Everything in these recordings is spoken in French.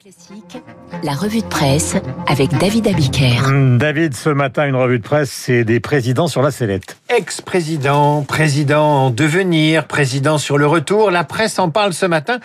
Classique, la revue de presse avec David Abiker. Hum, David, ce matin, une revue de presse, c'est des présidents sur la sellette. Ex-président, président en devenir, président sur le retour, la presse en parle ce matin,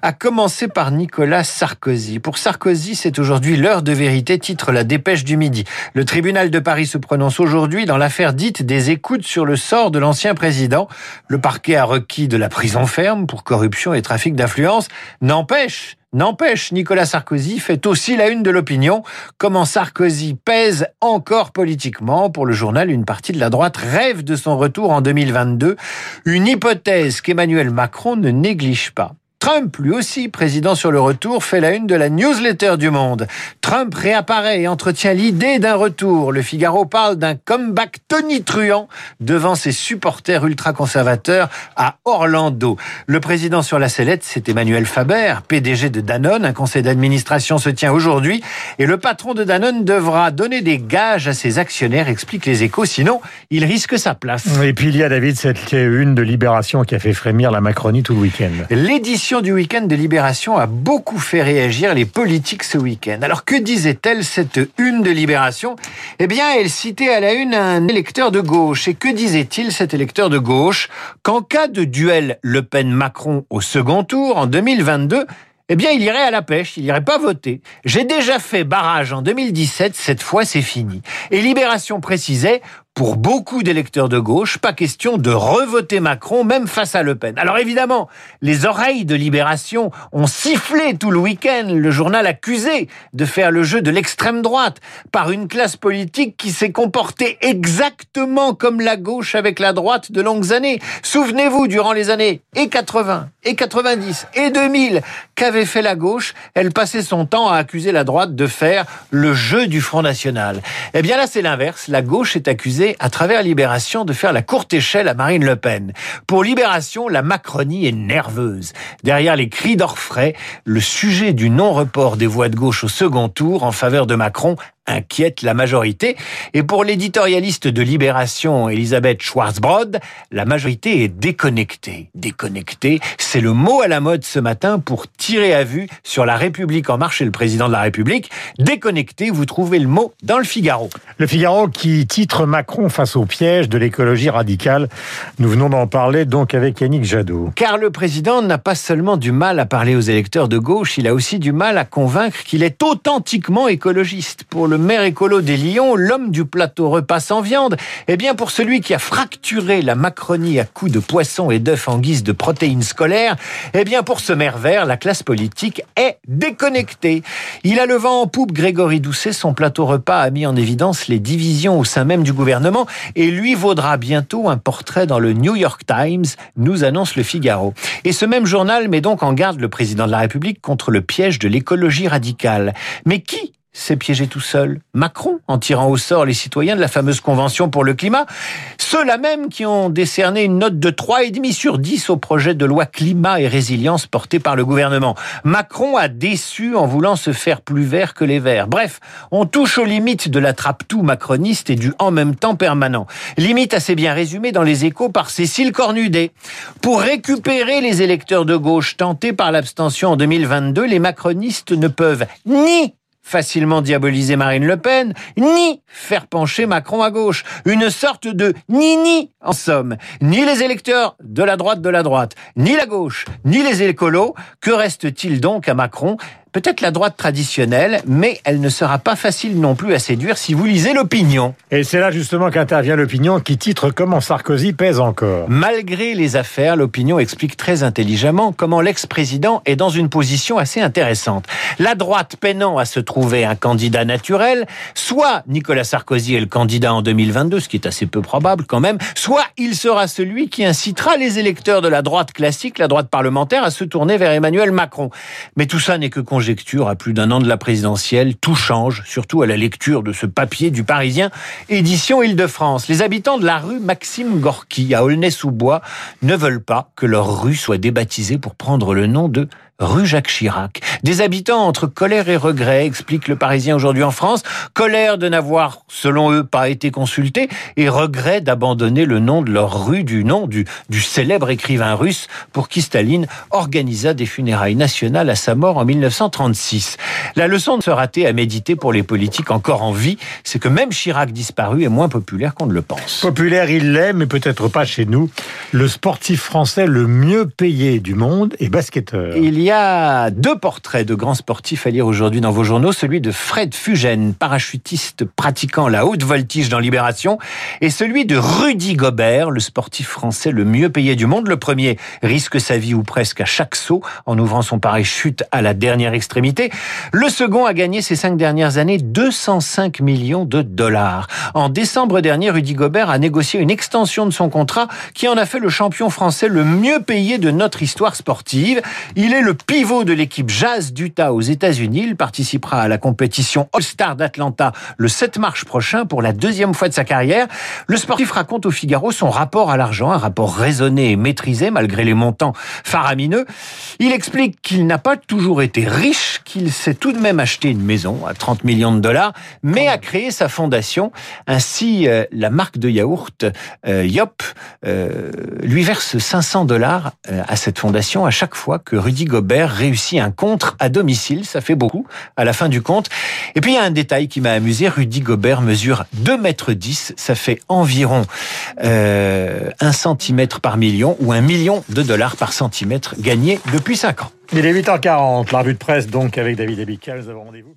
à commencer par Nicolas Sarkozy. Pour Sarkozy, c'est aujourd'hui l'heure de vérité, titre la dépêche du midi. Le tribunal de Paris se prononce aujourd'hui dans l'affaire dite des écoutes sur le sort de l'ancien président. Le parquet a requis de la prison ferme pour corruption et trafic d'influence. N'empêche, N'empêche, Nicolas Sarkozy fait aussi la une de l'opinion. Comment Sarkozy pèse encore politiquement? Pour le journal, une partie de la droite rêve de son retour en 2022. Une hypothèse qu'Emmanuel Macron ne néglige pas. Trump, lui aussi, président sur le retour, fait la une de la newsletter du Monde. Trump réapparaît et entretient l'idée d'un retour. Le Figaro parle d'un comeback tonitruant devant ses supporters ultra-conservateurs à Orlando. Le président sur la sellette, c'est Emmanuel Faber, PDG de Danone. Un conseil d'administration se tient aujourd'hui et le patron de Danone devra donner des gages à ses actionnaires, explique les échos, sinon il risque sa place. Et puis il y a, David, cette une de Libération qui a fait frémir la Macronie tout le week-end. L'édition du week-end de Libération a beaucoup fait réagir les politiques ce week-end. Alors que disait-elle cette une de Libération? Eh bien, elle citait à la une un électeur de gauche. Et que disait-il cet électeur de gauche? Qu'en cas de duel Le Pen-Macron au second tour en 2022, eh bien, il irait à la pêche, il irait pas voter. J'ai déjà fait barrage en 2017, cette fois c'est fini. Et Libération précisait, pour beaucoup d'électeurs de gauche, pas question de revoter Macron, même face à Le Pen. Alors évidemment, les oreilles de Libération ont sifflé tout le week-end, le journal accusé de faire le jeu de l'extrême droite par une classe politique qui s'est comportée exactement comme la gauche avec la droite de longues années. Souvenez-vous, durant les années et 80, et 90, et 2000, qu'avait fait la gauche? Elle passait son temps à accuser la droite de faire le jeu du Front National. Eh bien là, c'est l'inverse. La gauche est accusée à travers Libération, de faire la courte échelle à Marine Le Pen. Pour Libération, la Macronie est nerveuse. Derrière les cris d'orfraie, le sujet du non-report des voix de gauche au second tour en faveur de Macron inquiète la majorité. Et pour l'éditorialiste de Libération, Elisabeth Schwarzbrod, la majorité est déconnectée. Déconnectée, c'est le mot à la mode ce matin pour tirer à vue sur la République en marche et le président de la République. Déconnecté, vous trouvez le mot dans le Figaro. Le Figaro qui titre Macron face au piège de l'écologie radicale. Nous venons d'en parler donc avec Yannick Jadot. Car le président n'a pas seulement du mal à parler aux électeurs de gauche, il a aussi du mal à convaincre qu'il est authentiquement écologiste. Pour le maire écolo des Lions, l'homme du plateau repas sans viande, eh bien pour celui qui a fracturé la Macronie à coups de poisson et d'œufs en guise de protéines scolaires, eh bien pour ce maire vert, la classe politique est déconnectée. Il a le vent en poupe, Grégory Doucet, son plateau repas a mis en évidence les divisions au sein même du gouvernement et lui vaudra bientôt un portrait dans le New York Times, nous annonce le Figaro. Et ce même journal met donc en garde le président de la République contre le piège de l'écologie radicale. Mais qui s'est piégé tout seul Macron, en tirant au sort les citoyens de la fameuse Convention pour le climat. Ceux-là même qui ont décerné une note de 3,5 sur 10 au projet de loi climat et résilience porté par le gouvernement. Macron a déçu en voulant se faire plus vert que les verts. Bref, on touche aux limites de la trappe-tout macroniste et du en même temps permanent. Limite assez bien résumée dans les échos par Cécile Cornudet. Pour récupérer les électeurs de gauche tentés par l'abstention en 2022, les macronistes ne peuvent ni facilement diaboliser Marine Le Pen, ni faire pencher Macron à gauche. Une sorte de ni-ni, en somme. Ni les électeurs de la droite de la droite, ni la gauche, ni les écolos. Que reste-t-il donc à Macron? Peut-être la droite traditionnelle, mais elle ne sera pas facile non plus à séduire si vous lisez l'opinion. Et c'est là justement qu'intervient l'opinion qui titre Comment Sarkozy pèse encore. Malgré les affaires, l'opinion explique très intelligemment comment l'ex-président est dans une position assez intéressante. La droite peinant à se trouver un candidat naturel, soit Nicolas Sarkozy est le candidat en 2022, ce qui est assez peu probable quand même, soit il sera celui qui incitera les électeurs de la droite classique, la droite parlementaire, à se tourner vers Emmanuel Macron. Mais tout ça n'est que à plus d'un an de la présidentielle. Tout change, surtout à la lecture de ce papier du Parisien, édition Île-de-France. Les habitants de la rue Maxime Gorky à Aulnay-sous-Bois ne veulent pas que leur rue soit débaptisée pour prendre le nom de rue Jacques Chirac. Des habitants entre colère et regret, explique le Parisien aujourd'hui en France. Colère de n'avoir, selon eux, pas été consultés et regret d'abandonner le nom de leur rue du nom du, du célèbre écrivain russe pour qui Staline organisa des funérailles nationales à sa mort en 1936. La leçon de se rater à méditer pour les politiques encore en vie, c'est que même Chirac disparu est moins populaire qu'on ne le pense. Populaire, il l'est, mais peut-être pas chez nous. Le sportif français le mieux payé du monde est basketteur. Il y a deux portraits de grands sportifs à lire aujourd'hui dans vos journaux. Celui de Fred Fugène, parachutiste pratiquant la haute voltige dans Libération, et celui de Rudy Gobert, le sportif français le mieux payé du monde. Le premier risque sa vie ou presque à chaque saut en ouvrant son parachute à la dernière extrémité. Le second a gagné ces cinq dernières années 205 millions de dollars. En décembre dernier, Rudy Gobert a négocié une extension de son contrat qui en a fait le champion français le mieux payé de notre histoire sportive. Il est le pivot de l'équipe Jazz d'Utah aux États-Unis. Il participera à la compétition All-Star d'Atlanta le 7 mars prochain pour la deuxième fois de sa carrière. Le sportif raconte au Figaro son rapport à l'argent, un rapport raisonné et maîtrisé malgré les montants faramineux. Il explique qu'il n'a pas toujours été riche, qu'il s'est tout de même acheté une maison à 30 millions de dollars, mais a créé sa fondation. Ainsi, euh, la marque de yaourt euh, Yop euh, lui verse 500 dollars euh, à cette fondation à chaque fois que Rudy Gobert réussit un contre à domicile. Ça fait beaucoup à la fin du compte. Et puis il y a un détail qui m'a amusé. Rudy Gobert mesure 2 mètres 10. Ça fait environ euh, 1 cm par million ou 1 million de dollars par centimètre gagné depuis 5 ans. Il est 8h40, la de presse donc avec David Abical. Nous avons rendez-vous.